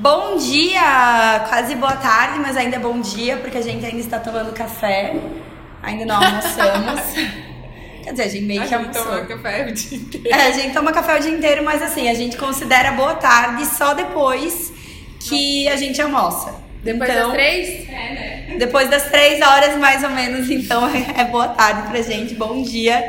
Bom dia! Quase boa tarde, mas ainda é bom dia, porque a gente ainda está tomando café. Ainda não almoçamos. Quer dizer, a gente meio A que gente almoçou. toma café o dia inteiro. É, a gente toma café o dia inteiro, mas assim, a gente considera boa tarde só depois que a gente almoça. Depois então, das três? Depois das três horas, mais ou menos, então é boa tarde pra gente, bom dia.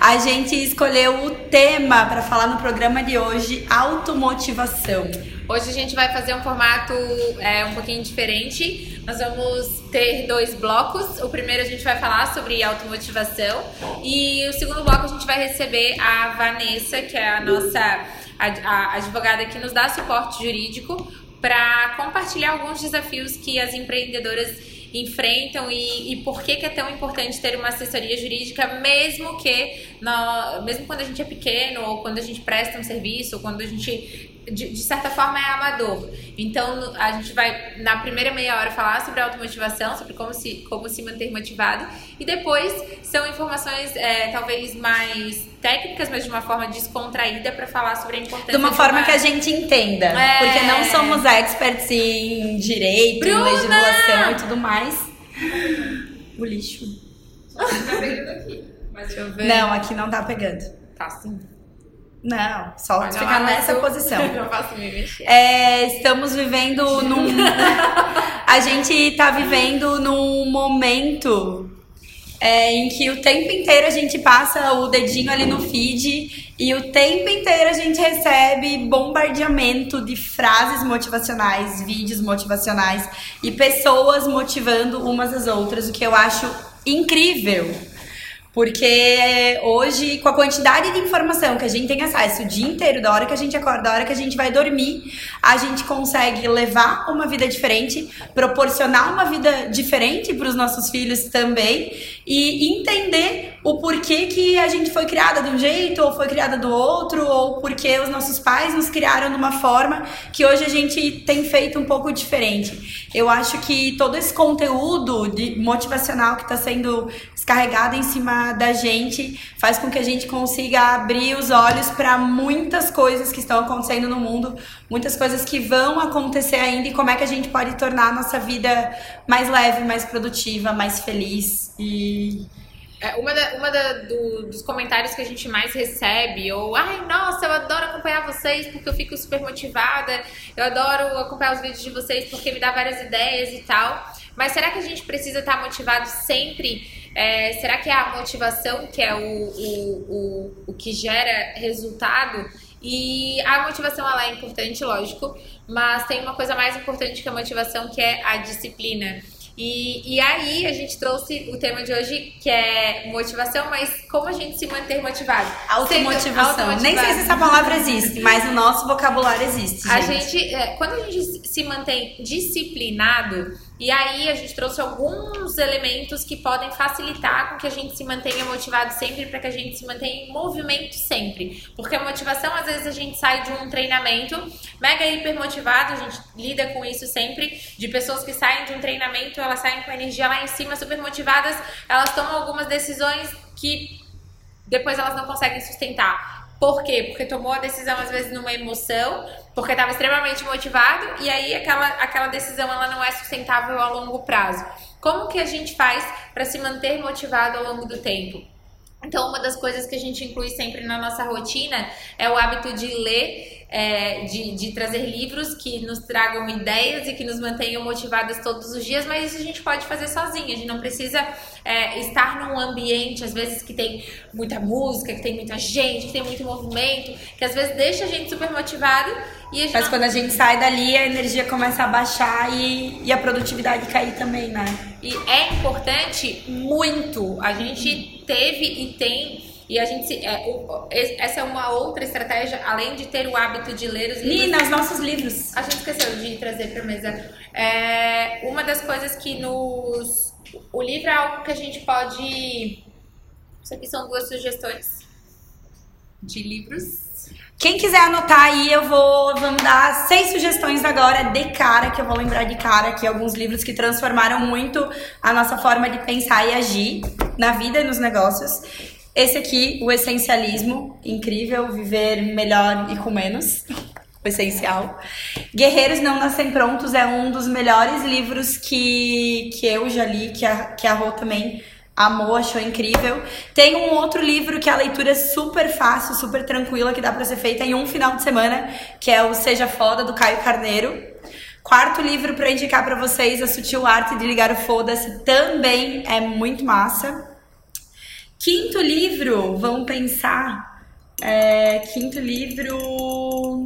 A gente escolheu o tema para falar no programa de hoje, automotivação. Hoje a gente vai fazer um formato é, um pouquinho diferente. Nós vamos ter dois blocos. O primeiro a gente vai falar sobre automotivação e o segundo bloco a gente vai receber a Vanessa, que é a nossa advogada que nos dá suporte jurídico para compartilhar alguns desafios que as empreendedoras enfrentam e, e por que, que é tão importante ter uma assessoria jurídica, mesmo que nó- mesmo quando a gente é pequeno ou quando a gente presta um serviço ou quando a gente de, de certa forma é amador. Então a gente vai na primeira meia hora falar sobre automotivação, sobre como se, como se manter motivado e depois são informações é, talvez mais técnicas, mas de uma forma descontraída para falar sobre a importância De uma forma que a gente entenda. É. Porque não somos experts em direito, em Bruna! legislação e tudo mais. O lixo. Tá pegando aqui. Mas Deixa eu ver. Não, aqui não tá pegando. Tá sim. Não, só Olha ficar nessa eu- posição. Eu não posso me mexer. É, estamos vivendo num. a gente tá vivendo num momento é, em que o tempo inteiro a gente passa o dedinho ali no feed e o tempo inteiro a gente recebe bombardeamento de frases motivacionais, vídeos motivacionais e pessoas motivando umas às outras, o que eu acho incrível. Porque hoje, com a quantidade de informação que a gente tem acesso o dia inteiro, da hora que a gente acorda, da hora que a gente vai dormir, a gente consegue levar uma vida diferente, proporcionar uma vida diferente para os nossos filhos também e entender o porquê que a gente foi criada de um jeito ou foi criada do outro, ou porque os nossos pais nos criaram de uma forma que hoje a gente tem feito um pouco diferente. Eu acho que todo esse conteúdo de motivacional que está sendo descarregado em cima da gente faz com que a gente consiga abrir os olhos para muitas coisas que estão acontecendo no mundo, muitas coisas que vão acontecer ainda e como é que a gente pode tornar a nossa vida mais leve, mais produtiva, mais feliz e É, uma da- uma da- do- dos comentários que a gente mais recebe, ou ai, nossa, eu adoro acompanhar vocês porque eu fico super motivada, eu adoro acompanhar os vídeos de vocês porque me dá várias ideias e tal. Mas será que a gente precisa estar motivado sempre? É, será que é a motivação que é o, o, o, o que gera resultado? E a motivação ela é importante, lógico, mas tem uma coisa mais importante que a motivação que é a disciplina. E, e aí a gente trouxe o tema de hoje que é motivação, mas como a gente se manter motivado? Automotivação. Nem sei se automotivado. essa palavra existe, mas no nosso vocabulário existe. A gente. gente, é, quando a gente se mantém disciplinado, e aí a gente trouxe alguns elementos que podem facilitar com que a gente se mantenha motivado sempre, para que a gente se mantenha em movimento sempre. Porque a motivação, às vezes, a gente sai de um treinamento mega hiper motivado, a gente lida com isso sempre, de pessoas que saem de um treinamento, elas saem com energia lá em cima, super motivadas, elas tomam algumas decisões que depois elas não conseguem sustentar. Por quê? Porque tomou a decisão às vezes numa emoção, porque estava extremamente motivado e aí aquela, aquela decisão ela não é sustentável a longo prazo. Como que a gente faz para se manter motivado ao longo do tempo? Então, uma das coisas que a gente inclui sempre na nossa rotina é o hábito de ler, é, de, de trazer livros que nos tragam ideias e que nos mantenham motivadas todos os dias, mas isso a gente pode fazer sozinha. A gente não precisa é, estar num ambiente, às vezes, que tem muita música, que tem muita gente, que tem muito movimento, que às vezes deixa a gente super motivado e Mas não- quando a gente sai dali, a energia começa a baixar e, e a produtividade cair também, né? E é importante muito. A gente teve e tem. E a gente. se- É, o- es- essa é uma outra estratégia, além de ter o hábito de ler os livros. Nina, os nossos livros. A gente esqueceu de trazer pra mesa. É, uma das coisas que nos. O livro é algo que a gente pode. Isso aqui são duas sugestões de livros. Quem quiser anotar aí, eu vou vamos dar seis sugestões agora de cara, que eu vou lembrar de cara aqui alguns livros que transformaram muito a nossa forma de pensar e agir na vida e nos negócios. Esse aqui, o essencialismo, incrível, viver melhor e com menos. o essencial. Guerreiros Não Nascem Prontos é um dos melhores livros que, que eu já li, que a, que a Rô também amou, achou incrível. Tem um outro livro que a leitura é super fácil, super tranquila, que dá para ser feita em um final de semana, que é o Seja Foda, do Caio Carneiro. Quarto livro para indicar para vocês, A Sutil Arte de Ligar o Foda-se, também é muito massa. Quinto livro, vamos pensar. É, quinto livro.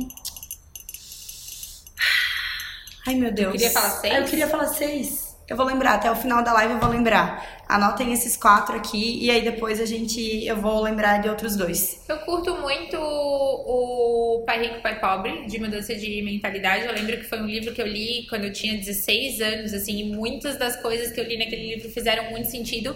Ai meu Deus. Eu queria falar seis? Eu queria falar seis. Eu vou lembrar, até o final da live eu vou lembrar. Anotem esses quatro aqui e aí depois a gente eu vou lembrar de outros dois. Eu curto muito o Pai Rico, Pai Pobre, de mudança de mentalidade. Eu lembro que foi um livro que eu li quando eu tinha 16 anos, assim, e muitas das coisas que eu li naquele livro fizeram muito sentido,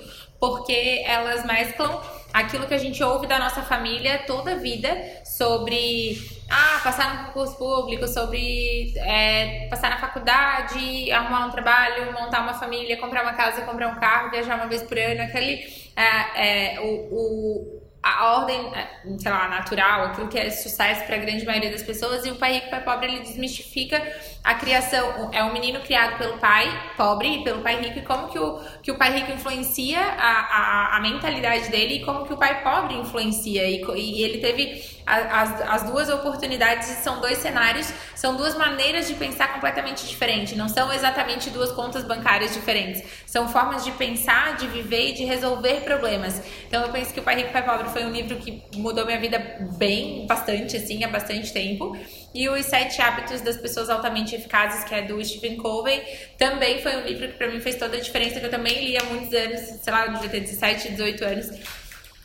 porque elas mesclam aquilo que a gente ouve da nossa família toda a vida sobre ah, passar no concurso público, sobre é, passar na faculdade, arrumar um trabalho, montar uma família, comprar uma casa, comprar um carro, viajar uma vez por ano, aquele é, é, o, o a ordem, é, sei lá, natural, aquilo que é sucesso para a grande maioria das pessoas, e o pai rico, pai pobre, ele desmistifica a criação. É um menino criado pelo pai pobre e pelo pai rico, e como que o, que o pai rico influencia a, a, a mentalidade dele e como que o pai pobre influencia. E, e ele teve as, as duas oportunidades são dois cenários, são duas maneiras de pensar completamente diferentes. Não são exatamente duas contas bancárias diferentes. São formas de pensar, de viver e de resolver problemas. Então eu penso que o Pai Rico, Pai Pobre foi um livro que mudou minha vida bem, bastante, assim, há bastante tempo. E os Sete Hábitos das Pessoas Altamente Eficazes, que é do Stephen Covey, também foi um livro que para mim fez toda a diferença, que eu também li há muitos anos, sei lá, devia ter 17, 18 anos.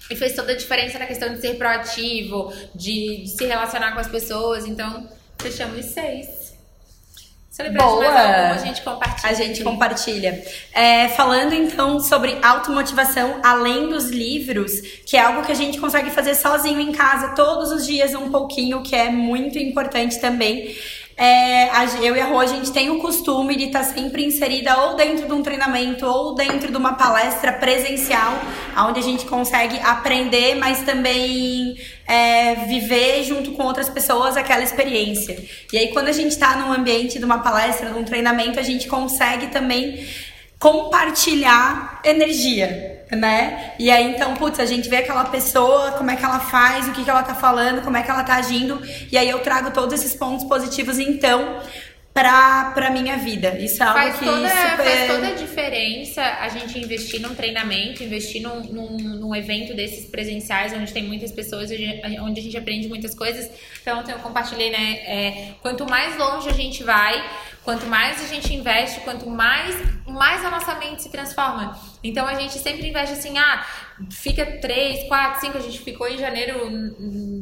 E fez toda a diferença na questão de ser proativo, de, de se relacionar com as pessoas. Então, fechamos seis. Alguma, a gente compartilha. A gente compartilha. É, falando então sobre automotivação, além dos livros, que é algo que a gente consegue fazer sozinho em casa, todos os dias um pouquinho, que é muito importante também. É, eu e a Rô, a gente tem o costume de estar tá sempre inserida ou dentro de um treinamento ou dentro de uma palestra presencial, onde a gente consegue aprender, mas também é, viver junto com outras pessoas aquela experiência. E aí, quando a gente está num ambiente de uma palestra, de um treinamento, a gente consegue também compartilhar energia né? E aí, então, putz, a gente vê aquela pessoa, como é que ela faz, o que, que ela tá falando, como é que ela tá agindo, e aí eu trago todos esses pontos positivos, então, pra, pra minha vida. Isso é algo toda, super... Faz toda a diferença a gente investir num treinamento, investir num, num, num, evento desses presenciais, onde tem muitas pessoas, onde a gente aprende muitas coisas. Então, eu compartilhei, né? É, quanto mais longe a gente vai, Quanto mais a gente investe, quanto mais, mais a nossa mente se transforma. Então a gente sempre investe assim, ah, fica três, quatro, cinco. A gente ficou em janeiro,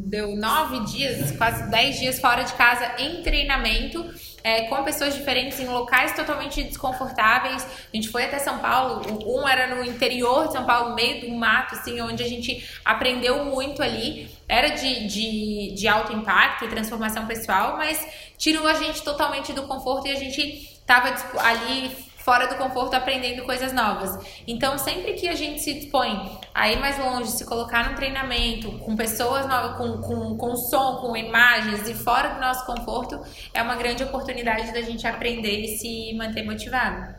deu nove dias, quase dez dias fora de casa em treinamento. É, com pessoas diferentes em locais totalmente desconfortáveis. A gente foi até São Paulo, um era no interior de São Paulo, meio do mato, assim, onde a gente aprendeu muito ali. Era de, de, de alto impacto e transformação pessoal, mas tirou a gente totalmente do conforto e a gente tava ali fora do conforto aprendendo coisas novas. Então, sempre que a gente se dispõe a ir mais longe, se colocar num treinamento com pessoas novas, com, com, com som, com imagens e fora do nosso conforto, é uma grande oportunidade da gente aprender e se manter motivado.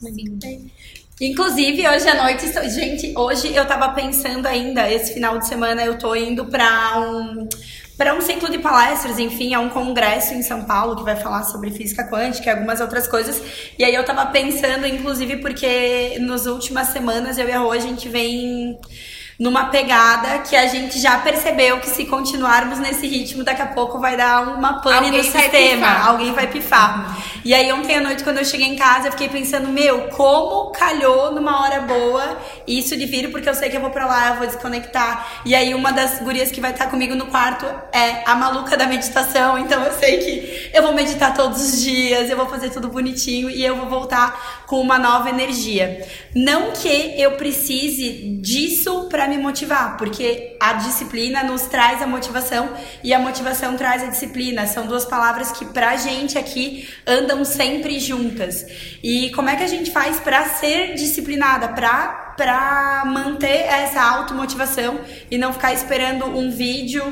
Sim. Inclusive, hoje à noite, gente, hoje eu tava pensando ainda, esse final de semana eu tô indo pra um para um ciclo de palestras, enfim, é um congresso em São Paulo que vai falar sobre física quântica e algumas outras coisas. E aí eu tava pensando, inclusive, porque nas últimas semanas eu e a Rô, a gente vem numa pegada que a gente já percebeu que se continuarmos nesse ritmo, daqui a pouco vai dar uma pane no sistema, pifar. alguém vai pifar. E aí ontem à noite, quando eu cheguei em casa, eu fiquei pensando, meu, como calhou numa hora boa isso de vir, porque eu sei que eu vou pra lá, eu vou desconectar. E aí uma das gurias que vai estar comigo no quarto é a maluca da meditação, então eu sei que eu vou meditar todos os dias, eu vou fazer tudo bonitinho e eu vou voltar com uma nova energia. Não que eu precise disso para me motivar, porque a disciplina nos traz a motivação e a motivação traz a disciplina. São duas palavras que pra gente aqui andam sempre juntas. E como é que a gente faz para ser disciplinada, para para manter essa automotivação e não ficar esperando um vídeo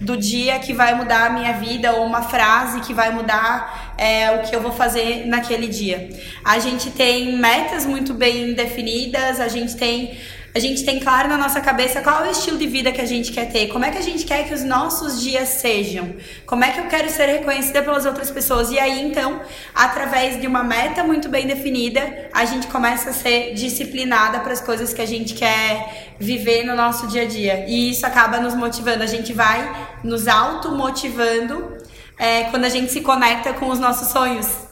do dia que vai mudar a minha vida ou uma frase que vai mudar é, o que eu vou fazer naquele dia. A gente tem metas muito bem definidas, a gente tem a gente tem claro na nossa cabeça qual é o estilo de vida que a gente quer ter, como é que a gente quer que os nossos dias sejam, como é que eu quero ser reconhecida pelas outras pessoas. E aí, então, através de uma meta muito bem definida, a gente começa a ser disciplinada para as coisas que a gente quer viver no nosso dia a dia. E isso acaba nos motivando, a gente vai nos automotivando é, quando a gente se conecta com os nossos sonhos.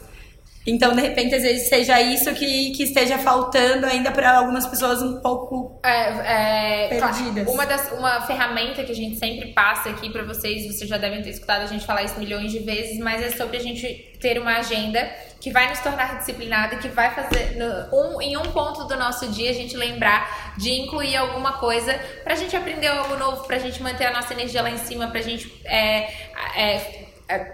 Então, de repente, às vezes seja isso que, que esteja faltando ainda para algumas pessoas um pouco é, é, perdidas. Uma, das, uma ferramenta que a gente sempre passa aqui para vocês, vocês já devem ter escutado a gente falar isso milhões de vezes, mas é sobre a gente ter uma agenda que vai nos tornar disciplinada e que vai fazer no, um, em um ponto do nosso dia a gente lembrar de incluir alguma coisa para a gente aprender algo novo, para a gente manter a nossa energia lá em cima, para a gente é é,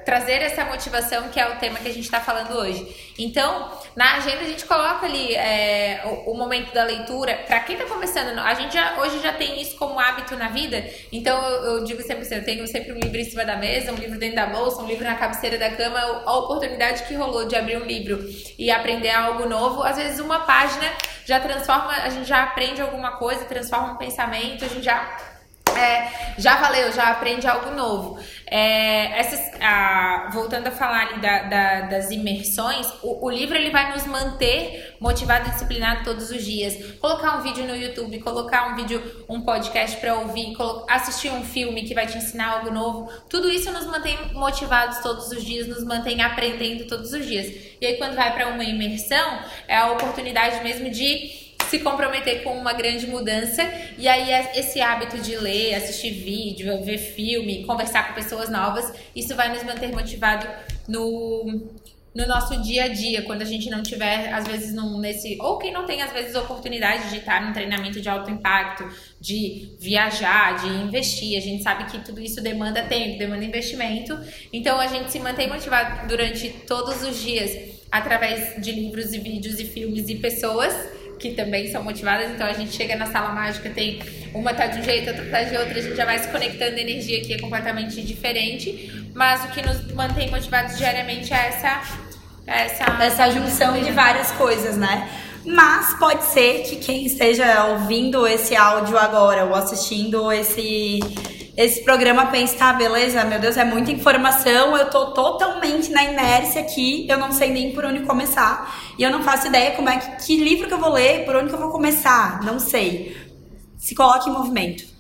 trazer essa motivação que é o tema que a gente está falando hoje. Então, na agenda a gente coloca ali é, o, o, momento da leitura. Para quem está começando, a gente já, hoje já tem isso como hábito na vida. Então, eu, eu, digo sempre assim, eu tenho sempre um livro em cima da mesa, um livro dentro da bolsa, um livro na cabeceira da cama. A oportunidade que rolou de abrir um livro e aprender algo novo, às vezes uma página já transforma, a gente já aprende alguma coisa, transforma um pensamento, a gente já é, já valeu, já aprende algo novo. É, essas, a, voltando a falar ali da, da, das imersões, o, o, livro ele vai nos manter motivado e disciplinado todos os dias. Colocar um vídeo no YouTube, colocar um vídeo, um podcast para ouvir, assistir um filme que vai te ensinar algo novo. Tudo isso nos mantém motivados todos os dias, nos mantém aprendendo todos os dias. E aí quando vai para uma imersão, é a oportunidade mesmo de se comprometer com uma grande mudança. E aí, é esse hábito de ler, assistir vídeo, ver filme, conversar com pessoas novas, isso vai nos manter motivado no, no nosso dia a dia, quando a gente não tiver, às vezes, num, nesse. Ou quem não tem, às vezes, oportunidade de estar num treinamento de alto impacto, de viajar, de investir. A gente sabe que tudo isso demanda tempo, demanda investimento. Então, a gente se mantém motivado durante todos os dias através de livros e vídeos e filmes e pessoas que também são motivadas, então a gente chega na sala mágica, tem uma tá de um jeito, outra tá de outra, a gente já vai se conectando, a energia aqui é completamente diferente, mas o que nos mantém motivados diariamente é essa essa, essa junção de várias coisas, né? Mas pode ser que quem esteja ouvindo esse áudio agora ou assistindo esse esse programa pense, tá, beleza, meu Deus, é muita informação, eu tô totalmente na inércia aqui, eu não sei nem por onde começar. E eu não faço ideia como é que, que livro que eu vou ler, por onde que eu vou começar, não sei. Se coloque em movimento.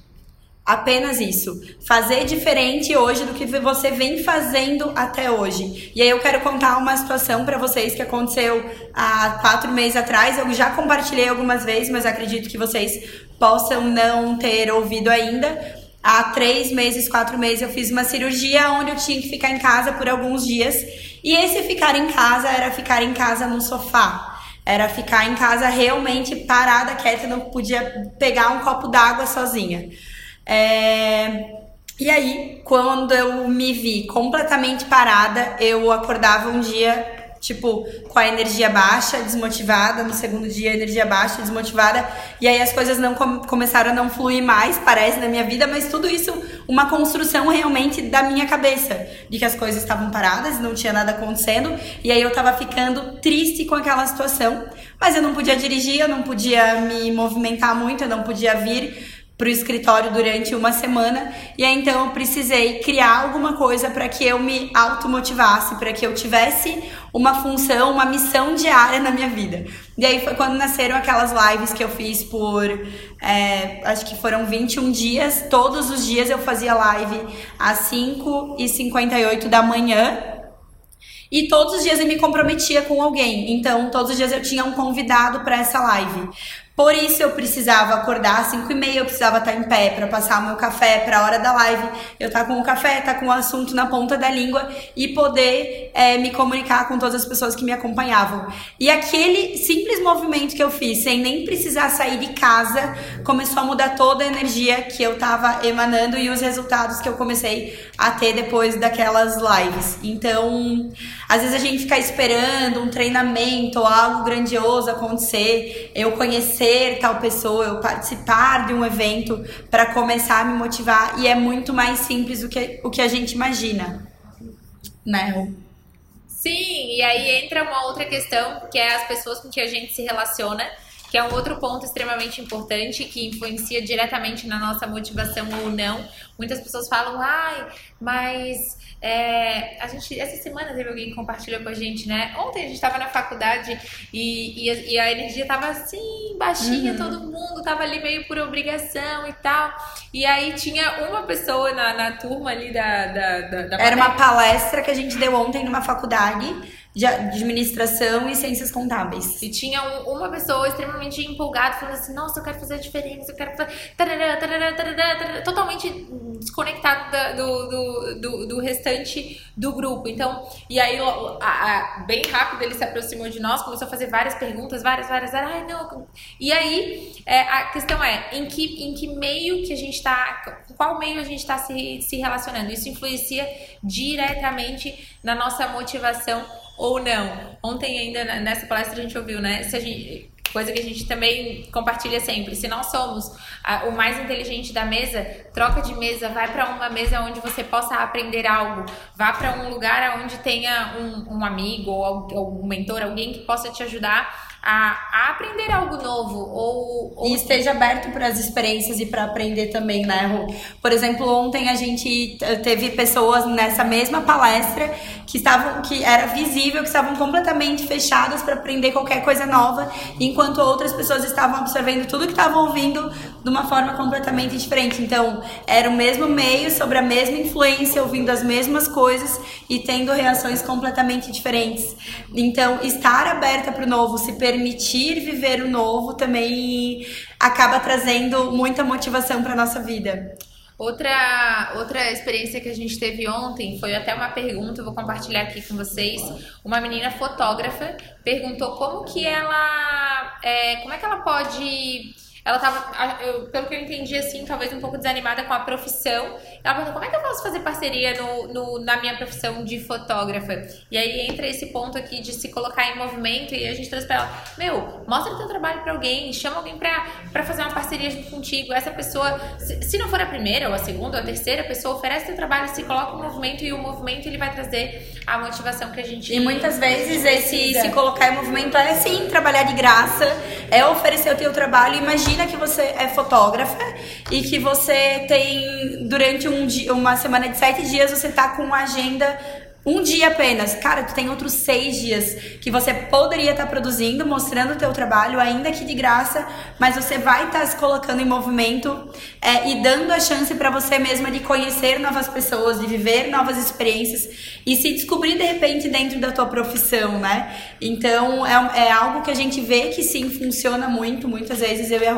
Apenas isso. Fazer diferente hoje do que você vem fazendo até hoje. E aí eu quero contar uma situação para vocês que aconteceu há quatro meses atrás. Eu já compartilhei algumas vezes, mas acredito que vocês possam não ter ouvido ainda há três meses, quatro meses, eu fiz uma cirurgia onde eu tinha que ficar em casa por alguns dias. E esse ficar em casa era ficar em casa no sofá. Era ficar em casa realmente parada, quieta, não podia pegar um copo d'água sozinha. É... E aí, quando eu me vi completamente parada, eu acordava um dia tipo, com a energia baixa, desmotivada, no segundo dia energia baixa, desmotivada, e aí as coisas não com começaram a não fluir mais, parece, na minha vida, mas tudo isso uma construção realmente da minha cabeça, de que as coisas estavam paradas, não tinha nada acontecendo, e aí eu tava ficando triste com aquela situação, mas eu não podia dirigir, eu não podia me movimentar muito, eu não podia vir para o escritório durante uma semana e aí então eu precisei criar alguma coisa para que eu me automotivasse, para que eu tivesse uma função, uma missão diária na minha vida. E aí foi quando nasceram aquelas lives que eu fiz por é, acho que foram 21 dias, todos os dias eu fazia live às 5 e 58 da manhã e todos os dias eu me comprometia com alguém. Então, todos os dias eu tinha um convidado para essa live. Por isso eu precisava acordar às 5 e meia, eu precisava estar em pé para passar meu café para a hora da live, eu estar tá com o café, estar tá com o assunto na ponta da língua e poder é, me comunicar com todas as pessoas que me acompanhavam. E aquele simples movimento que eu fiz, sem nem precisar sair de casa, começou a mudar toda a energia que eu estava emanando e os resultados que eu comecei a ter depois daquelas lives. Então, Às vezes a gente fica esperando um treinamento ou algo grandioso acontecer, eu conhecer tal pessoa, eu participar de um evento para começar a me motivar e é muito mais simples do que o que a gente imagina. Né? Sim, e aí entra uma outra questão, que é as pessoas com que a gente se relaciona que é um outro ponto extremamente importante que influencia diretamente na nossa motivação ou não. Muitas pessoas falam, ai, mas é, a gente, essa semana teve alguém que compartilhou com a gente, né? Ontem a gente estava na faculdade e, e, a, e, a, energia tava assim, baixinha, uhum. todo mundo tava ali meio por obrigação e tal. E aí tinha uma pessoa na, na turma ali da, da, da, da Era uma palestra que a gente deu ontem numa faculdade de administração e ciências contábeis. E tinha um, uma pessoa extremamente empolgada, falando assim: Nossa, eu quero fazer a diferença, eu quero fazer. Tarará, tarará, tarará, totalmente desconectado do, do, do, do, restante do grupo. Então, e aí, a, a, bem rápido, ele se aproximou de nós, começou a fazer várias perguntas, várias, várias. Ai, não. E aí, é, a questão é: em que, em que meio que a gente está. Qual meio a gente está se, se relacionando? Isso influencia diretamente na nossa motivação ou não. Ontem ainda nessa palestra a gente ouviu, né? Se a gente, coisa que a gente também compartilha sempre. Se nós somos a, o mais inteligente da mesa, troca de mesa, vai para uma mesa onde você possa aprender algo, vá para um lugar onde tenha um, um amigo ou, ou um mentor, alguém que possa te ajudar a, aprender algo novo ou, ou... E esteja aberto para as experiências e para aprender também, né, Ru? Por exemplo, ontem a gente teve pessoas nessa mesma palestra que estavam, que era visível que estavam completamente fechadas para aprender qualquer coisa nova, enquanto outras pessoas estavam absorvendo tudo que estavam ouvindo de uma forma completamente diferente. Então, era o mesmo meio, sobre a mesma influência, ouvindo as mesmas coisas e tendo reações completamente diferentes. Então, estar aberta para o novo, se permitir permitir viver o novo também acaba trazendo muita motivação para nossa vida. Outra, outra experiência que a gente teve ontem foi até uma pergunta, vou compartilhar aqui com vocês. Uma menina fotógrafa perguntou como que ela, é, como é que ela pode ela tava, eu, pelo que eu entendi, assim, talvez um pouco desanimada com a profissão. Ela perguntou, como é que eu posso fazer parceria no, no, na minha profissão de fotógrafa? E aí entra esse ponto aqui de se colocar em movimento e a gente trouxe pra ela, meu, mostra teu trabalho pra alguém, chama alguém pra, pra fazer uma parceria junto contigo. Essa pessoa, se, se não for a primeira, ou a segunda, ou a terceira pessoa, oferece teu trabalho, se coloca em movimento e o movimento ele vai trazer a motivação que a gente E muitas vezes esse se colocar em movimento é sim trabalhar de graça, é oferecer o teu trabalho. Imagina imagina que você é fotógrafa e que você tem, durante um dia, uma semana de sete dias, você tá com uma agenda um dia apenas. Cara, tu tem outros seis dias que você poderia estar tá produzindo, mostrando o teu trabalho, ainda que de graça, mas você vai estar tá se colocando em movimento é, e dando a chance para você mesma de conhecer novas pessoas, de viver novas experiências e se descobrir de repente dentro da tua profissão, né? Então é, é algo que a gente vê que sim funciona muito. Muitas vezes eu e a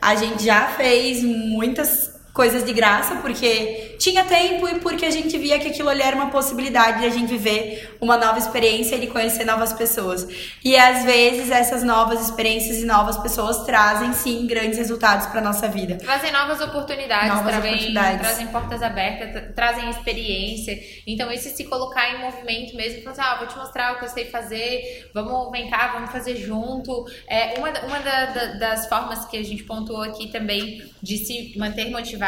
a gente já fez muitas coisas de graça, porque tinha tempo e porque a gente via que aquilo ali era uma possibilidade de a gente viver uma nova experiência e de conhecer novas pessoas. E às vezes essas novas experiências e novas pessoas trazem sim grandes resultados para nossa vida. Trazem novas oportunidades, novas trazem, oportunidades. trazem portas abertas, trazem experiência. Então esse se colocar em movimento mesmo, falar assim, ah, vou te mostrar o que eu sei fazer, vamos vem cá, vamos fazer junto. É uma, uma da, da, das formas que a gente pontuou aqui também de se manter motivado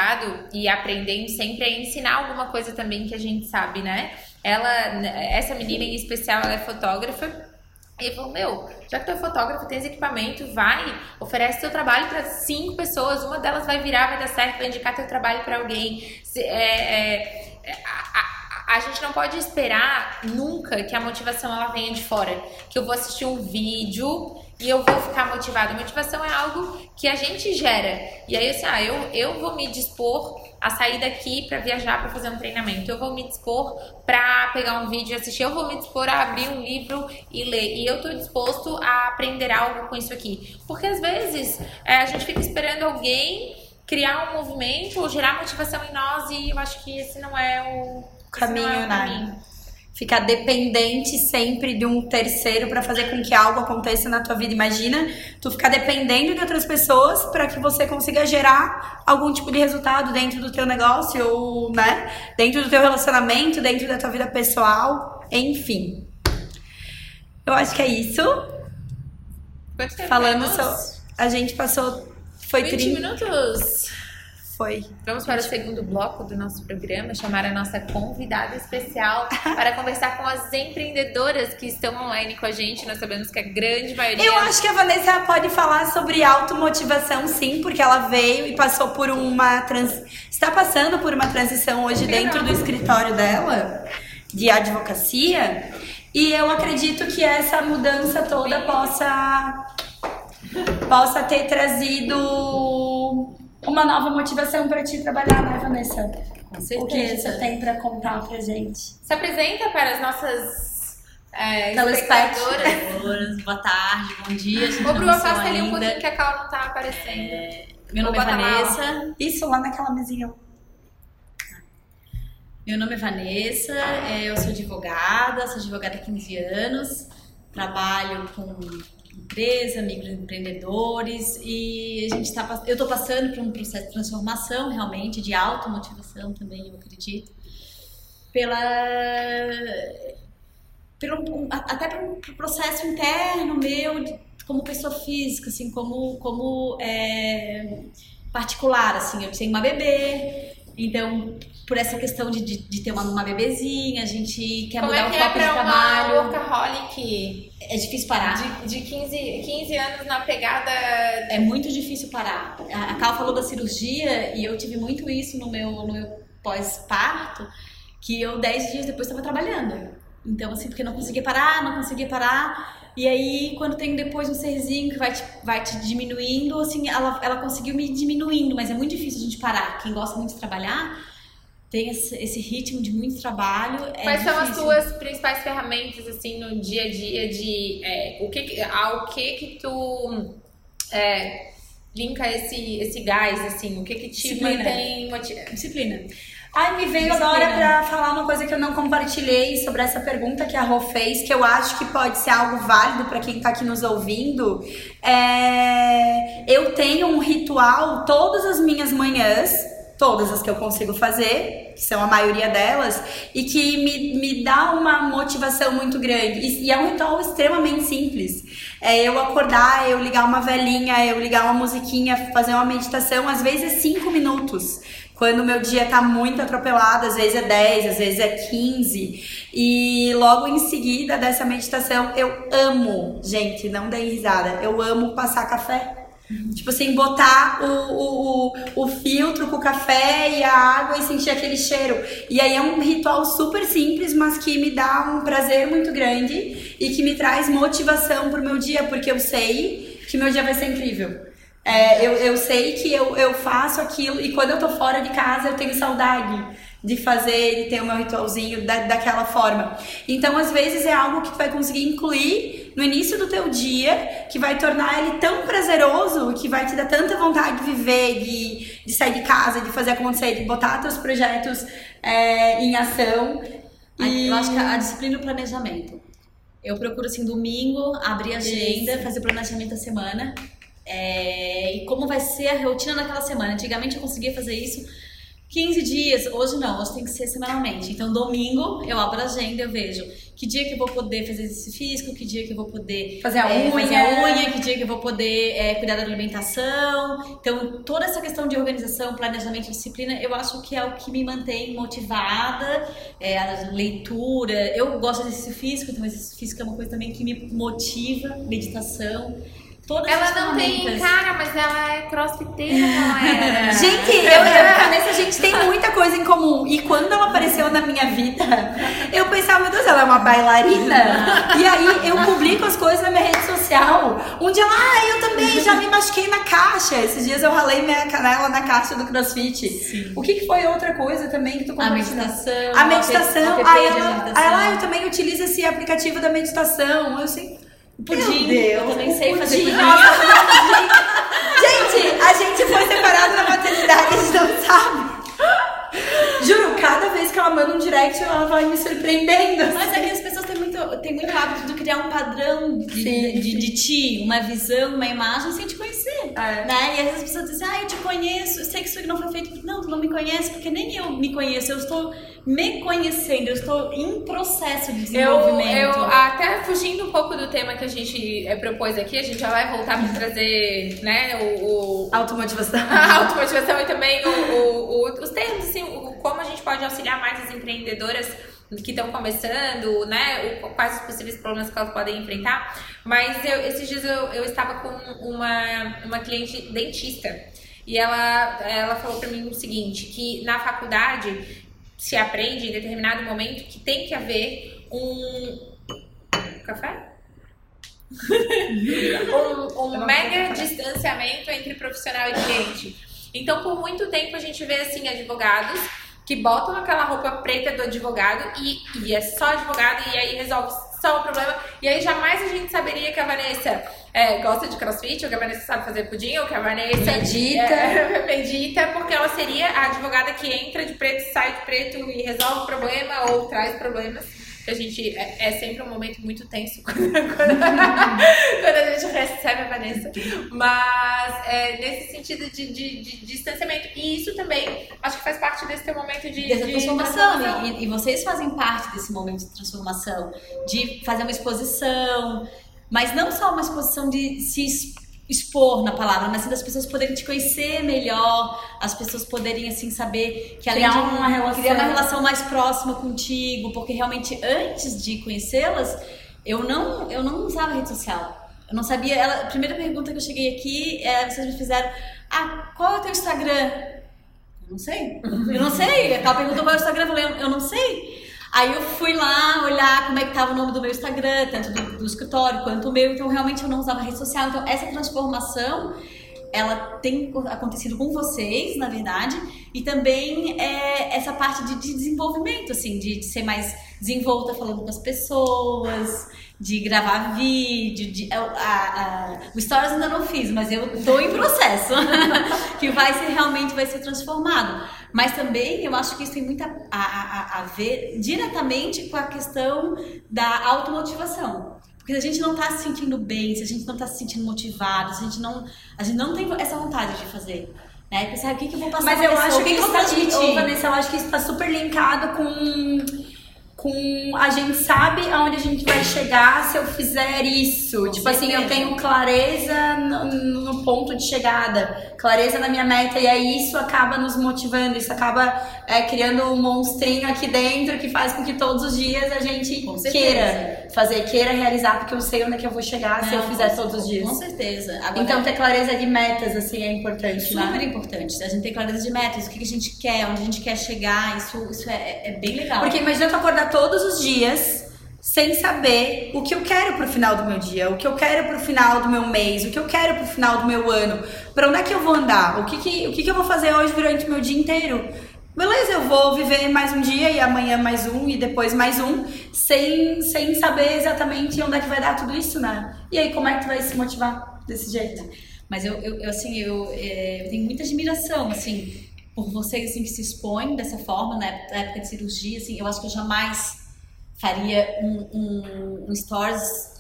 e aprendendo sempre é ensinar alguma coisa também que a gente sabe, né? Ela, essa menina em especial, ela é fotógrafa. E falou, meu, já que tu é fotógrafo, tens equipamento, vai, oferece teu trabalho para cinco pessoas, uma delas vai virar, vai dar certo, vai indicar teu trabalho para alguém. É, é, a, a, a, gente não pode esperar nunca que a motivação ela venha de fora. Que eu vou assistir um vídeo e eu vou ficar motivada. Motivação é algo que a gente gera. E aí, assim, ah, eu, eu vou me dispor a sair daqui para viajar para fazer um treinamento. Eu vou me dispor para pegar um vídeo e assistir. Eu vou me dispor a abrir um livro e ler. E eu estou disposto a aprender algo com isso aqui. Porque às vezes é, a gente fica esperando alguém criar um movimento ou gerar motivação em nós e eu acho que esse não é o caminho, é caminho. Né? ficar dependente sempre de um terceiro para fazer com que algo aconteça na tua vida. Imagina tu ficar dependendo de outras pessoas para que você consiga gerar algum tipo de resultado dentro do teu negócio ou, né, dentro do teu relacionamento, dentro da tua vida pessoal, enfim. Eu acho que é isso. Quanto tempo Falando. A gente passou. Foi 20 30. minutos. Foi. Vamos para o segundo bloco do nosso programa, chamar a nossa convidada especial para conversar com as empreendedoras que estão online com a gente. Nós sabemos que a grande maioria. Eu acho que a Vanessa pode falar sobre automotivação, sim, porque ela veio e passou por uma trans... está passando por uma transição hoje dentro do escritório dela de advocacia. E eu acredito que essa mudança toda possa possa ter trazido uma nova motivação para ti trabalhar, né, Vanessa? Com O que você certeza. tem para contar pra gente? Se apresenta para as nossas é, Telespect- espectadoras. Boa tarde, bom dia. Ô, Bru, afasta ali um pouquinho que a Cal não tá aparecendo. Meu nome Ou é Vanessa. Isso lá naquela mesinha. Meu nome é Vanessa, é, eu sou advogada, sou advogada há 15 anos, trabalho com empresa, microempreendedores e a gente tá, eu estou passando por um processo de transformação realmente, de automotivação também, eu acredito, pela pelo, até um processo interno meu como pessoa física, assim, como, como é, particular, assim, eu tenho uma bebê, então por essa questão de, de, de ter uma, uma bebezinha, a gente quer Como mudar é que o é foco de pra uma trabalho, workaholic é difícil parar. de, de 15, 15 anos na pegada É muito difícil parar. A a Cal falou da cirurgia e eu tive muito isso no meu, no meu pós-parto, que eu 10 dias depois estava trabalhando. Então, assim, porque não conseguia parar, não conseguia parar. E aí, quando tem depois um serzinho que vai te, vai te diminuindo, assim, ela, ela conseguiu me diminuindo, mas é muito difícil a gente parar. Quem gosta muito de trabalhar tem esse, esse ritmo de muito trabalho. É Quais são as difícil. tuas principais ferramentas assim no dia a dia de é, o que ao que que tu é, linka esse esse gás assim o que que te Disciplina. mantém Disciplina. Ai, me veio agora pra falar uma coisa que eu não compartilhei sobre essa pergunta que a Rô fez, que eu acho que pode ser algo válido pra quem tá aqui nos ouvindo. É, Eu tenho um ritual todas as minhas manhãs, todas as que eu consigo fazer, que são a maioria delas, e que me, me dá uma motivação muito grande. E, e é um ritual extremamente simples. É eu acordar, eu ligar uma velhinha, eu ligar uma musiquinha, fazer uma meditação, às vezes é cinco minutos. Quando meu dia tá muito atropelado, às vezes é 10, às vezes é 15. E logo em seguida dessa meditação, eu amo, gente, não dei risada, eu amo passar café. Tipo assim, botar o, o, o, filtro com o café e a água e sentir aquele cheiro. E aí é um ritual super simples, mas que me dá um prazer muito grande e que me traz motivação pro meu dia, porque eu sei que meu dia vai ser incrível. É, eu, eu sei que eu, eu faço aquilo e quando eu tô fora de casa eu tenho saudade de fazer, de ter o meu ritualzinho da, daquela forma. Então, às vezes, é algo que tu vai conseguir incluir no início do teu dia, que vai tornar ele tão prazeroso, que vai te dar tanta vontade de viver, de, de sair de casa, de fazer acontecer, de botar teus projetos é, em ação. E- Eu acho que a, disciplina e o planejamento. Eu procuro, assim, domingo, abrir a agenda, fazer o planejamento da semana. é, e como vai ser a rotina naquela semana. Antigamente eu conseguia fazer isso 15 dias, hoje não, hoje tem que ser semanalmente. Então, domingo eu abro a agenda, eu vejo que dia que eu vou poder fazer exercício físico, que dia que eu vou poder Fazer a é, unha. fazer a unha, que dia que eu vou poder é, cuidar da alimentação. Então, toda essa questão de organização, planejamento, disciplina, eu acho que é o que me mantém motivada, é, a leitura. Eu gosto de exercício físico, então exercício físico é uma coisa também que me motiva, meditação. Todas ela não tem cara mas ela é crossfiteira galera Gente, eu, e a Vanessa, a gente tem muita coisa em comum. E quando ela apareceu na minha vida, eu pensava, meu Deus, ela é uma bailarina. E aí eu publico as coisas na minha rede social. Um dia ela, ah, eu também já me machuquei na caixa. Esses dias eu ralei minha canela na caixa do crossfit. O que, que foi outra coisa também que tu A compartilhou? meditação. A meditação, o app aí de ela, meditação. aí ela, "Ah, eu também utilizo esse aplicativo da meditação. Eu assim, Pudim, eu também sei o fazer pudim. Pudim. Gente, a gente foi separado na maternidade, a gente não sabe. Juro, cada vez que ela manda um direct, ela vai me surpreendendo. Mas é que as pessoas têm muito. tem muito hábito de criar um padrão de, Sim, de, de ti, uma visão, uma imagem sem te conhecer. É. Né? E às vezes as pessoas dizem, ah, eu te conheço, eu sei que isso aqui não foi feito. Não, tu não me conhece, porque nem eu me conheço, eu estou me conhecendo, eu estou em processo de Eu, desenvolvimento. eu, até fugindo um pouco do tema que a gente eh, propôs aqui, a gente já vai voltar para trazer, né, o, o Automotivação. a automotivação e também o, o- o- os termos, assim, como a gente pode auxiliar mais as empreendedoras que estão começando, né? o- quais os possíveis problemas que elas podem enfrentar. Mas eu- esses dias eu, eu estava com uma, uma cliente dentista e ela, ela falou para mim o seguinte, que na faculdade se aprende em determinado momento que tem que haver um café? um, um mega distanciamento entre profissional e cliente. Então, por muito tempo, a gente vê assim advogados que botam aquela roupa preta do advogado e, e é só advogado e aí resolve só o problema. E aí jamais a gente saberia que a Vanessa é, gosta de crossfit, ou que a Vanessa sabe fazer pudim, ou que a Vanessa Medita. é, medita, porque ela seria a advogada que entra de preto, sai de preto e resolve o problema ou traz problemas. Que a gente é, é sempre um momento muito tenso quando, quando, quando a gente recebe a Vanessa. Mas é, nesse sentido de, de- de distanciamento. E isso também acho que faz parte desse teu momento de, dessa de transformação. transformação. E, e vocês fazem parte desse momento de transformação, de fazer uma exposição, mas não só uma exposição de se es- expor na palavra, mas sim das pessoas poderem te conhecer melhor, as pessoas poderem assim saber que além Criar de uma relação. criar uma relação mais próxima contigo, porque realmente antes de conhecê-las, eu não eu não usava rede social. Eu não sabia, ela, a primeira pergunta que eu cheguei aqui, é, vocês me fizeram, ah, qual é o teu Instagram? Eu não sei. Eu não sei. Ela perguntou qual é o Instagram, eu falei, eu, eu não sei. Aí eu fui lá olhar como é que tava o nome do meu Instagram, tanto do, do escritório quanto o meu, então realmente eu não usava rede social. Então essa transformação, ela tem acontecido com vocês, na verdade, e também é, essa parte de, de desenvolvimento, assim, de, de ser mais desenvolta falando com as pessoas, de gravar vídeo, de, a, a- o Stories ainda não fiz, mas eu tô em processo, que vai ser realmente vai ser transformado. Mas também eu acho que isso tem muito a, a, a- ver diretamente com a questão da automotivação. Porque se a gente não tá se sentindo bem, se a gente não tá se sentindo motivado, se a gente não, a gente não tem essa vontade de fazer. Né? Pensar o que, que eu vou passar Mas eu pessoa, acho que, que, que eu isso tá, Vanessa, eu acho que isso tá super linkado com, com a gente sabe aonde a gente vai chegar se eu fizer isso. Com tipo assim, eu certeza. tenho clareza no, no ponto de chegada, clareza na minha meta, e aí isso acaba nos motivando, isso acaba é, criando um monstrinho aqui dentro que faz com que todos os dias a gente certeza. queira fazer, queira realizar, porque eu sei onde é que eu vou chegar se eu Não, fizer todos os dias. Com certeza. Agora, Então ter clareza de metas, assim, é importante, super né? importante. A gente ter clareza de metas, o que, que a gente quer, onde a gente quer chegar, isso, isso é, é bem legal. Porque imagina tu acordar todos os dias sem saber o que eu quero pro final do meu dia, o que eu quero pro final do meu mês, o que eu quero pro final do meu ano, pra onde é que eu vou andar, o que que, o que, que eu vou fazer hoje durante o meu dia inteiro. Beleza, eu vou viver mais um dia e amanhã mais um e depois mais um, sem, sem saber exatamente onde é que vai dar tudo isso, né? E aí, como é que tu vai se motivar desse jeito? Mas eu, eu, eu, assim, eu, é, eu tenho muita admiração, assim, por vocês, assim, que se expõem dessa forma, na época, na época de cirurgia, assim, eu acho que eu jamais faria um, um, um stories,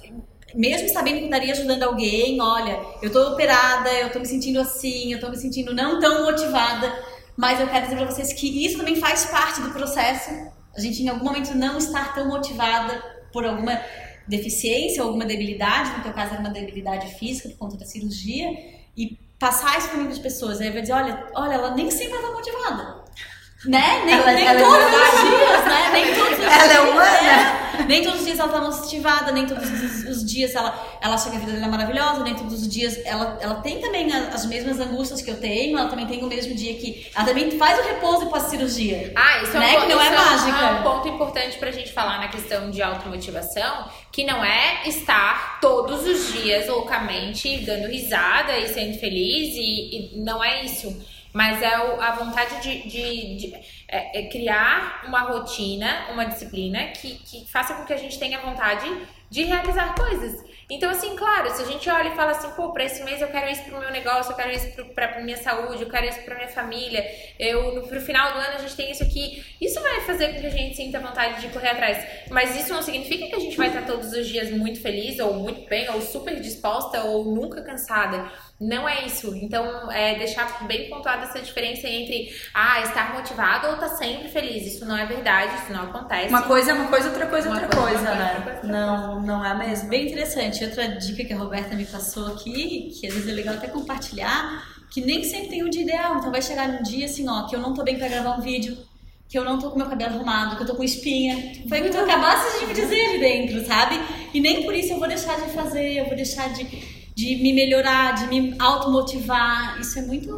mesmo sabendo que estaria ajudando alguém, olha, eu tô operada, eu tô me sentindo assim, eu tô me sentindo não tão motivada, mas eu quero dizer pra vocês que isso também faz parte do processo, a gente em algum momento não estar tão motivada por alguma deficiência, alguma debilidade, no teu caso era uma debilidade física por conta da cirurgia, e passar isso para muitas pessoas, aí vai dizer, olha, olha, ela nem sempre estava motivada. Né? Nem, Ela- nem ela é todos os verdade. dias, né? Nem todos os Ela é dias. humana. né? Nem todos os dias ela tá motivada, nem todos os, os dias ela, ela acha que a vida dela é maravilhosa, nem todos os dias ela, ela tem também a- as mesmas angústias que eu tenho, ela também tem o mesmo dia que. Ela também faz o repouso pós-cirurgia. Ah, isso é um, Né? Que não é isso mágica. um ponto importante pra gente falar na questão de automotivação, que não é estar todos os dias loucamente dando risada e sendo feliz, e, e não é isso. Mas é o- a vontade de, de- de- é- é criar uma rotina, uma disciplina que, que faça com que a gente tenha vontade de realizar coisas. Então, assim, claro, se a gente olha e fala assim, pô, pra esse mês eu quero isso pro meu negócio, eu quero isso pro, pra minha saúde, eu quero isso pra minha família, eu, pro final do ano a gente tem isso aqui, isso vai fazer com que a gente sinta vontade de correr atrás. Mas isso não significa que a gente vai estar todos os dias muito feliz, ou muito bem, ou super disposta, ou nunca cansada. Não é isso. Então, é deixar bem pontuada essa diferença entre ah, estar motivado ou estar tá sempre feliz. Isso não é verdade, isso não acontece. Uma coisa é uma coisa, outra coisa é outra Uma coisa, coisa é né? coisa, outra coisa é Não, não é a mesma. Bem interessante. Outra dica que a Roberta me passou aqui, que às vezes é legal até compartilhar, que nem sempre tem um dia ideal. Então vai chegar num dia assim, ó, que eu não tô bem pra gravar um vídeo, que eu não tô com meu cabelo arrumado, que eu tô com espinha. Foi o que tu acabaste de me dizer ali dentro, sabe? E nem por isso eu vou deixar de fazer, eu vou deixar de, de me melhorar, de me automotivar. Isso é muito.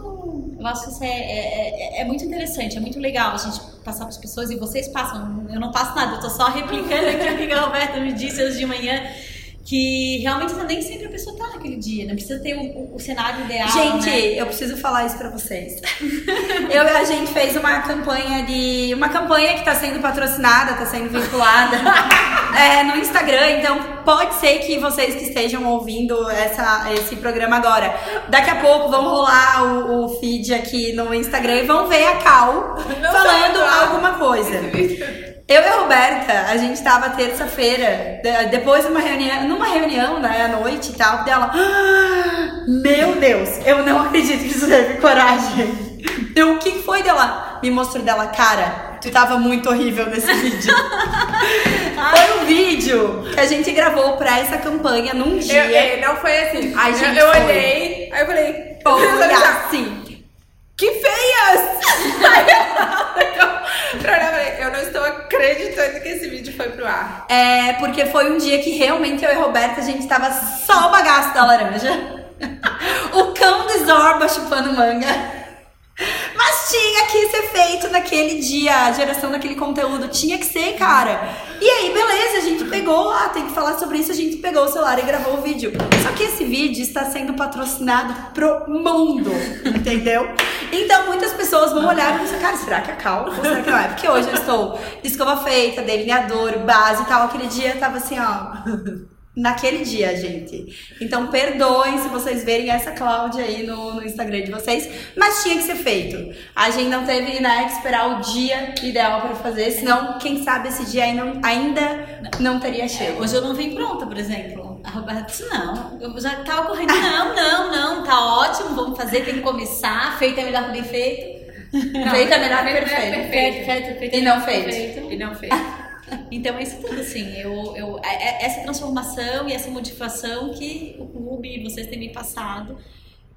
Eu acho que isso é, é, é- é muito interessante, é muito legal a gente passar para as pessoas e vocês passam. Eu não passo nada, eu tô só replicando aqui o que a Roberta me disse hoje de manhã. Que realmente nem sempre a pessoa tá naquele dia, não precisa ter o, o- cenário ideal. Gente, né? eu preciso falar isso pra vocês. eu, a gente fez uma campanha de. Uma campanha que tá sendo patrocinada, tá sendo vinculada é, no Instagram. Então, pode ser que vocês que estejam ouvindo essa, esse programa agora, daqui a pouco vão rolar o, o feed aqui no Instagram e vão ver a Cal Não falando alguma coisa. Eu e a Roberta, a gente tava terça-feira, de- depois de uma reunião, numa reunião, né, à noite e tal, dela, "Ah, meu Deus, eu não acredito que isso teve coragem. Eu, o que foi dela? Me mostrou dela, cara, tu tava muito horrível nesse vídeo. foi um vídeo que a gente gravou pra essa campanha num Eu, dia. é, não foi assim. A Eu- gente eu, foi. olhei, aí eu falei, Foi "Olha já, assim. Que feias! Eu, não estou acreditando que esse vídeo foi pro ar. É, porque foi um dia que realmente eu e a Roberta, a gente tava só o bagaço da laranja. o cão de Zorba chupando manga. Mas tinha que ser feito naquele dia, a geração daquele conteúdo. Tinha que ser, cara. E aí, beleza, a gente pegou, ah, tem que falar sobre isso, a gente pegou o celular e gravou o vídeo. Só que esse vídeo está sendo patrocinado pro mundo, entendeu? Então muitas pessoas vão olhar e pensar, cara, será que é cal? Ou será que não é? Porque hoje eu estou escova feita, delineador, base e tal. Aquele dia tava assim, ó. Naquele dia, gente. Então, perdoem se vocês verem essa Cláudia aí no, no Instagram de vocês, mas tinha que ser feito. A gente não teve né, que esperar o dia ideal para fazer, senão, quem sabe esse dia ainda, ainda não teria chego. Hoje eu não vim pronta, por exemplo. A Roberta disse, não, eu já tava correndo, não, não, não, tá ótimo, vamos fazer, tem que começar, feito é melhor que bem feito. Feito é melhor que feito é perfeito. perfeito. feito, feito E é não melhor que feito. E não fez. Então é isso tudo, assim, eu, eu, é- essa transformação e essa motivação que o clube e vocês têm me passado.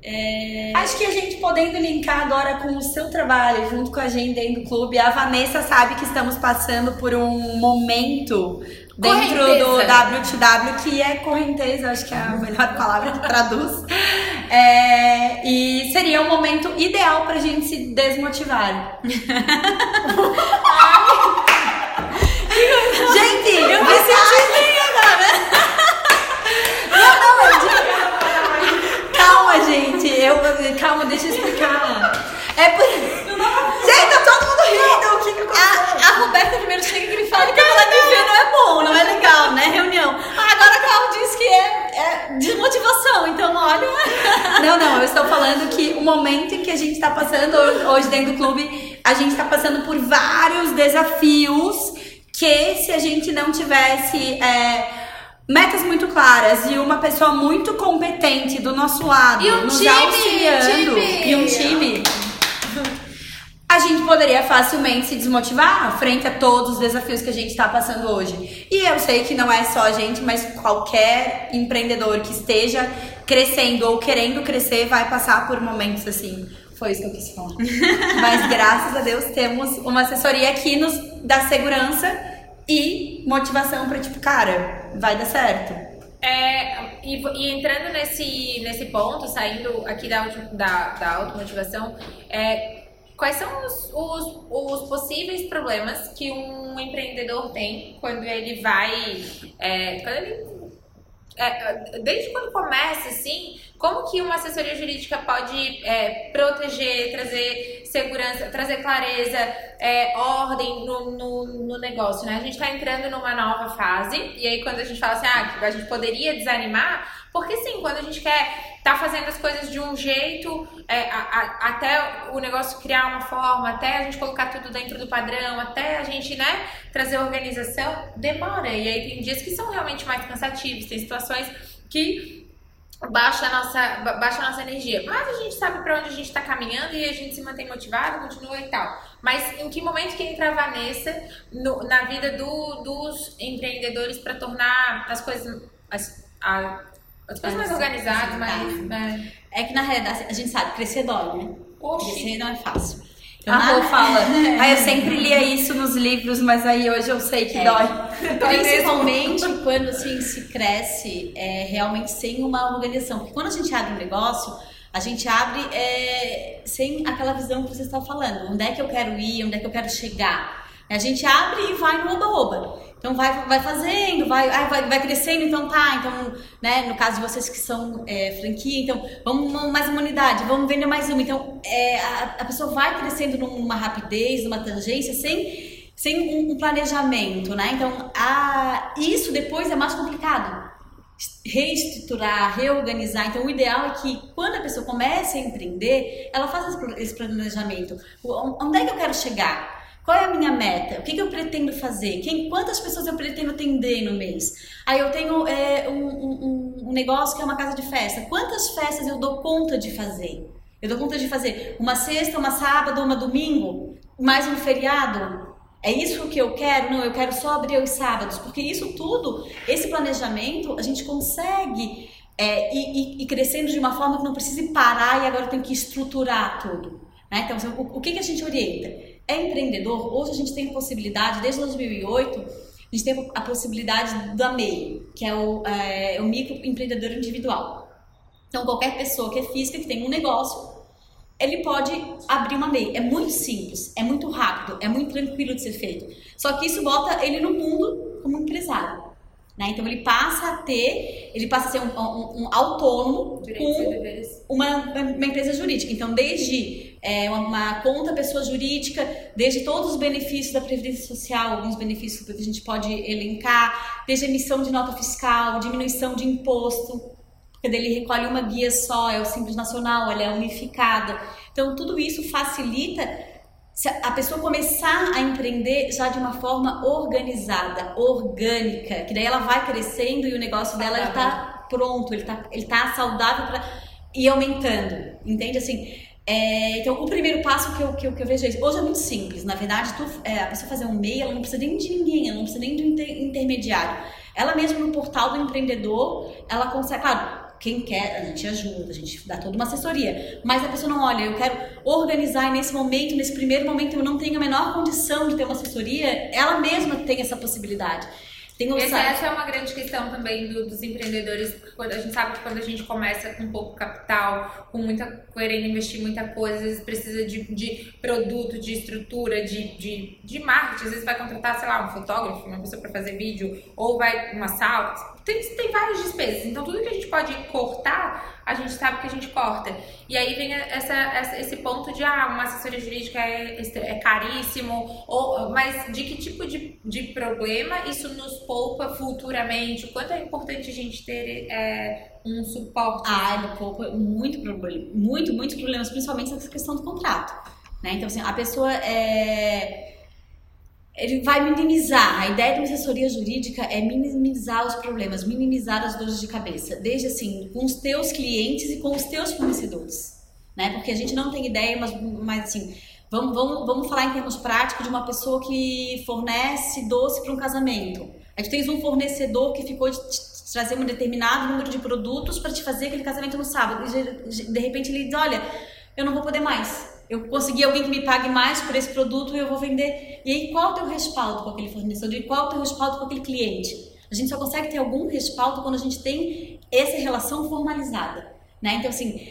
É... Acho que a gente podendo linkar agora com o seu trabalho, junto com a gente dentro do clube, a Vanessa sabe que estamos passando por um momento dentro do Correnteza. WTW que é correnteza, acho que é a melhor palavra que traduz. É, e seria um momento ideal pra gente se desmotivar. gente, eu me senti bem agora. Não, não, eu digo- Calma, gente. Eu, calma, deixa eu explicar. É por. Gente, tá todo mundo rindo. O que que aconteceu? A, a Roberta primeiro chega e me fala que ela me vê não é bom, não é legal, né? Reunião. Ah, agora a Carol diz que é, é desmotivação, então olha. Não, não, eu estou falando que o momento em que a gente tá passando hoje dentro do clube, a gente tá passando por vários desafios que se a gente não tivesse. é, Metas muito claras e uma pessoa muito competente do nosso lado, E um nos time, auxiliando time. e um time, a gente poderia facilmente se desmotivar frente a todos os desafios que a gente está passando hoje. E eu sei que não é só a gente, mas qualquer empreendedor que esteja crescendo ou querendo crescer vai passar por momentos assim. Foi isso que eu quis falar. mas graças a Deus temos uma assessoria que nos dá segurança e motivação para tipo, cara, vai dar certo. É, e, e entrando nesse, nesse ponto, saindo aqui da, da, da automotivação, é, quais são os, os, os possíveis problemas que um empreendedor tem quando ele vai. é, quando ele é, desde quando começa, assim, como que uma assessoria jurídica pode é, proteger, trazer segurança, trazer clareza, é, ordem no, no, no, negócio, né? A gente está entrando numa nova fase e aí quando a gente fala assim, ah, a gente poderia desanimar, porque sim, quando a gente quer estar tá fazendo as coisas de um jeito, é, a, a, até o negócio criar uma forma, até a gente colocar tudo dentro do padrão, até a gente, né, trazer organização, demora. E aí tem dias que são realmente mais cansativos, tem situações que baixa a nossa, baixa a nossa energia. Mas a gente sabe para onde a gente está caminhando e a gente se mantém motivado, continua e tal. Mas em que momento que entra a Vanessa no, na vida do, dos empreendedores para tornar as coisas as, a, as coisas mais organizadas, mais. Né? É que na realidade a gente sabe, crescer dói, né? Oxi. Crescer não é fácil. Então, a Rô fala, aí eu sempre lia isso nos livros, mas aí hoje eu sei que é. dói. Principalmente quando assim, se cresce é, realmente sem uma organização. Porque quando a gente abre um negócio, a gente abre é, sem aquela visão que você está falando. Onde é que eu quero ir, onde é que eu quero chegar. A gente abre e vai no oba-oba. Então vai, vai fazendo, vai, vai, vai crescendo, então tá, então, né, no caso de vocês que são é, franquia, então vamos mais uma unidade, vamos vender mais uma. Então é, a, a pessoa vai crescendo numa rapidez, numa tangência, sem, sem um, um planejamento, né? Então a, isso depois é mais complicado. Reestruturar, reorganizar. Então, o ideal é que quando a pessoa comece a empreender, ela faça esse planejamento. Onde é que eu quero chegar? Qual é a minha meta? O que, que eu pretendo fazer? Quem, quantas pessoas eu pretendo atender no mês? Aí eu tenho é, um, um, um negócio que é uma casa de festa. Quantas festas eu dou conta de fazer? Eu dou conta de fazer uma sexta, uma sábado, uma domingo, mais um feriado? É isso que eu quero? Não, eu quero só abrir os sábados, porque isso tudo, esse planejamento, a gente consegue é, ir, ir, crescendo de uma forma que não precise parar e agora tem que estruturar tudo. Né? Então, o, o que, que a gente orienta? É empreendedor, hoje a gente tem a possibilidade, desde 2008, a gente tem a possibilidade da MEI, que é o, é, o microempreendedor individual. Então, qualquer pessoa que é física, que tem um negócio, ele pode abrir uma MEI. É muito simples, é muito rápido, é muito tranquilo de ser feito. Só que isso bota ele no mundo como empresário. Né? Então, ele passa a ter, ele passa a ser um, um, um autônomo com uma, uma empresa jurídica. Então, desde é, uma conta pessoa jurídica, desde todos os benefícios da Previdência Social, alguns benefícios que a gente pode elencar, desde emissão de nota fiscal, diminuição de imposto, porque ele recolhe uma guia só, é o Simples Nacional, ela é unificada. Então, tudo isso facilita se a pessoa começar a empreender já de uma forma organizada, orgânica, que daí ela vai crescendo e o negócio dela está pronto, ele está ele tá saudável para ir aumentando, entende? Assim, é, então, o primeiro passo que eu, que eu, que eu vejo é isso. Hoje é muito simples. Na verdade, tu, é, a pessoa fazer um MEI, ela não precisa nem de ninguém, ela não precisa nem de um inter, intermediário. Ela mesma no portal do empreendedor, ela consegue, claro, quem quer, a gente ajuda, a gente dá toda uma assessoria. Mas a pessoa não olha, eu quero organizar e nesse momento, nesse primeiro momento, eu não tenho a menor condição de ter uma assessoria, ela mesma tem essa possibilidade. Tem essa, essa é uma grande questão também do, dos empreendedores, quando a gente sabe que quando a gente começa com pouco capital, com muita querendo investir muita coisa, às vezes precisa de, de produto, de estrutura, de, de, de marketing, às vezes vai contratar, sei lá, um fotógrafo, uma pessoa para fazer vídeo, ou vai uma sala, tem, tem várias despesas. Então tudo que a gente pode cortar a gente sabe que a gente corta. E aí vem essa, essa, esse ponto de, ah, uma assessoria jurídica é, é caríssimo, ou, mas de que tipo de, de problema isso nos poupa futuramente? O quanto é importante a gente ter é, um suporte? Ah, ele poupa muito problema, muito, muitos problemas, principalmente nessa questão do contrato. Né? Então, assim, a pessoa é ele vai minimizar. A ideia de uma assessoria jurídica é minimizar os problemas, minimizar as dores de cabeça, desde assim, com os teus clientes e com os teus fornecedores, né? Porque a gente não tem ideia, mas, mas assim, vamos, vamos, vamos falar em termos práticos de uma pessoa que fornece doce para um casamento. Aí tu tens um fornecedor que ficou de trazer um determinado número de produtos para te fazer aquele casamento no sábado. E de repente ele diz, olha, eu não vou poder mais eu consegui alguém que me pague mais por esse produto e eu vou vender. E aí, qual é o teu respaldo com aquele fornecedor e qual é o teu respaldo com aquele cliente? A gente só consegue ter algum respaldo quando a gente tem essa relação formalizada, né? Então, assim,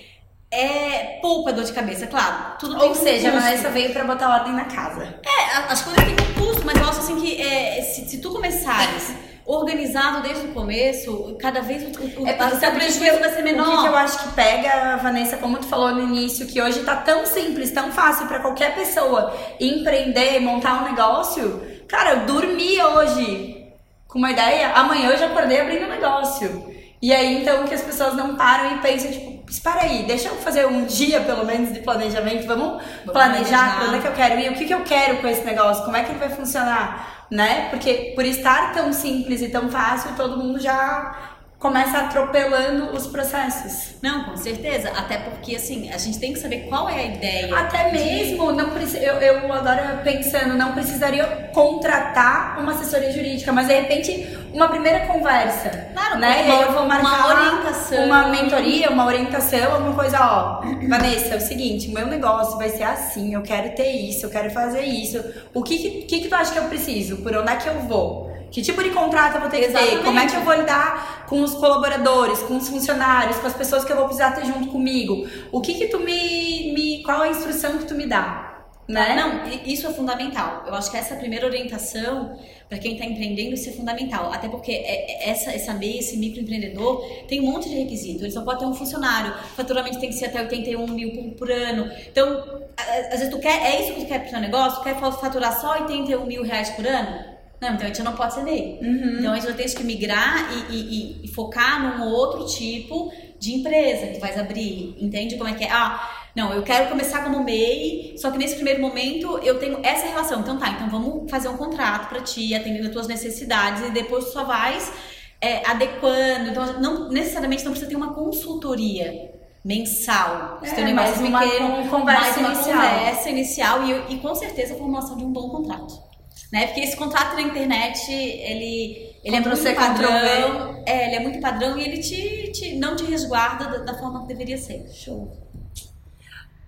é poupa dor de cabeça, claro. Tudo Ou seja, um a Vanessa veio para botar ordem na casa. É, as coisas têm um custo, mas eu acho assim que é, se, se tu começares organizado desde o começo, cada vez o, o, É porque o prejuízo vai ser O que, menor. eu acho que pega, Vanessa, como tu falou no início, que hoje tá tão simples, tão fácil pra qualquer pessoa empreender, montar um negócio. Cara, eu dormi hoje com uma ideia, amanhã eu já acordei abrindo um negócio. E aí, então, que as pessoas não param e pensam, tipo, espera aí, deixa eu fazer um dia, pelo menos, de planejamento, vamos, planejar planejar. pra onde é que eu quero ir, o que, que eu quero com esse negócio, como é que ele vai funcionar, né? Porque por estar tão simples e tão fácil, todo mundo já começa atropelando os processos. Não, com certeza. Até porque, assim, a gente tem que saber qual é a ideia. Até mesmo, não eu, eu agora pensando, não precisaria contratar uma assessoria jurídica, mas de repente uma primeira conversa. Claro, né? E uma- aí eu vou marcar uma orientação. uma mentoria, uma orientação, alguma coisa, ó. Vanessa, é o seguinte, o meu negócio vai ser assim, eu quero ter isso, eu quero fazer isso. O que que, que, que tu acha que eu preciso? Por onde é que eu vou? Que tipo de contrato eu vou ter que ter? Exatamente. Como é que eu vou lidar com os colaboradores, com os funcionários, com as pessoas que eu vou precisar ter junto comigo? O que que tu me, me qual a instrução que tu me dá? Né? Não, i- isso é fundamental. Eu acho que essa primeira orientação para quem está empreendendo isso é fundamental. Até porque é- é- essa, essa MEI, esse microempreendedor, tem um monte de requisito. Ele só pode ter um funcionário. O faturamento tem que ser até 81 mil por, por ano. Então, às vezes tu quer, é isso que tu quer pro teu negócio? Tu quer fa- faturar só 81 mil reais por ano? Não, então a gente não pode ser MEI. Então a gente vai ter que migrar e, e- e- focar num outro tipo de empresa que tu vais abrir. Entende como é que é? Ah, não, eu quero começar como MEI, só que nesse primeiro momento eu tenho essa relação. Então tá, então vamos fazer um contrato pra ti, atendendo as tuas necessidades, e depois tu só vais é, adequando. Então, não necessariamente não precisa ter uma consultoria mensal. Se É, negócio mais uma conversa mais uma inicial. conversa inicial e, e com certeza a formulação de um bom contrato. Né? Porque esse contrato na internet, ele, ele é muito padrão. É, ele é muito padrão e ele te, te- não te resguarda da, da forma que deveria ser. Show.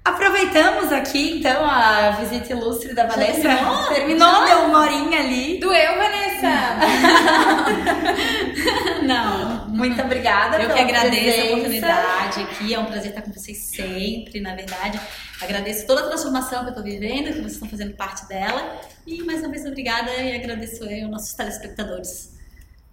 Aproveitamos aqui, então, a visita ilustre da Vanessa. terminou? Terminou, Já? deu uma horinha ali. Doeu, Vanessa? Não. Muito obrigada Eu que agradeço presença. a oportunidade aqui, é um prazer estar com vocês sempre, na verdade. Agradeço toda a transformação que eu estou vivendo, que vocês estão fazendo parte dela. E mais uma vez, obrigada e agradeço aí aos nossos telespectadores.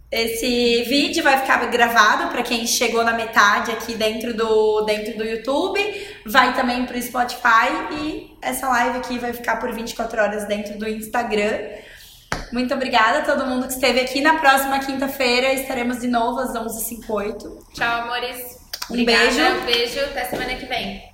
Esse vídeo vai ficar gravado para quem chegou na metade aqui dentro do, dentro do YouTube. Vai também pro Spotify e essa live aqui vai ficar por 24 horas dentro do Instagram. Muito obrigada a todo mundo que esteve aqui. Na próxima quinta-feira estaremos de novo às 11h58. Tchau, amores. Um Obrigada, beijo. Beijo. Até semana que vem.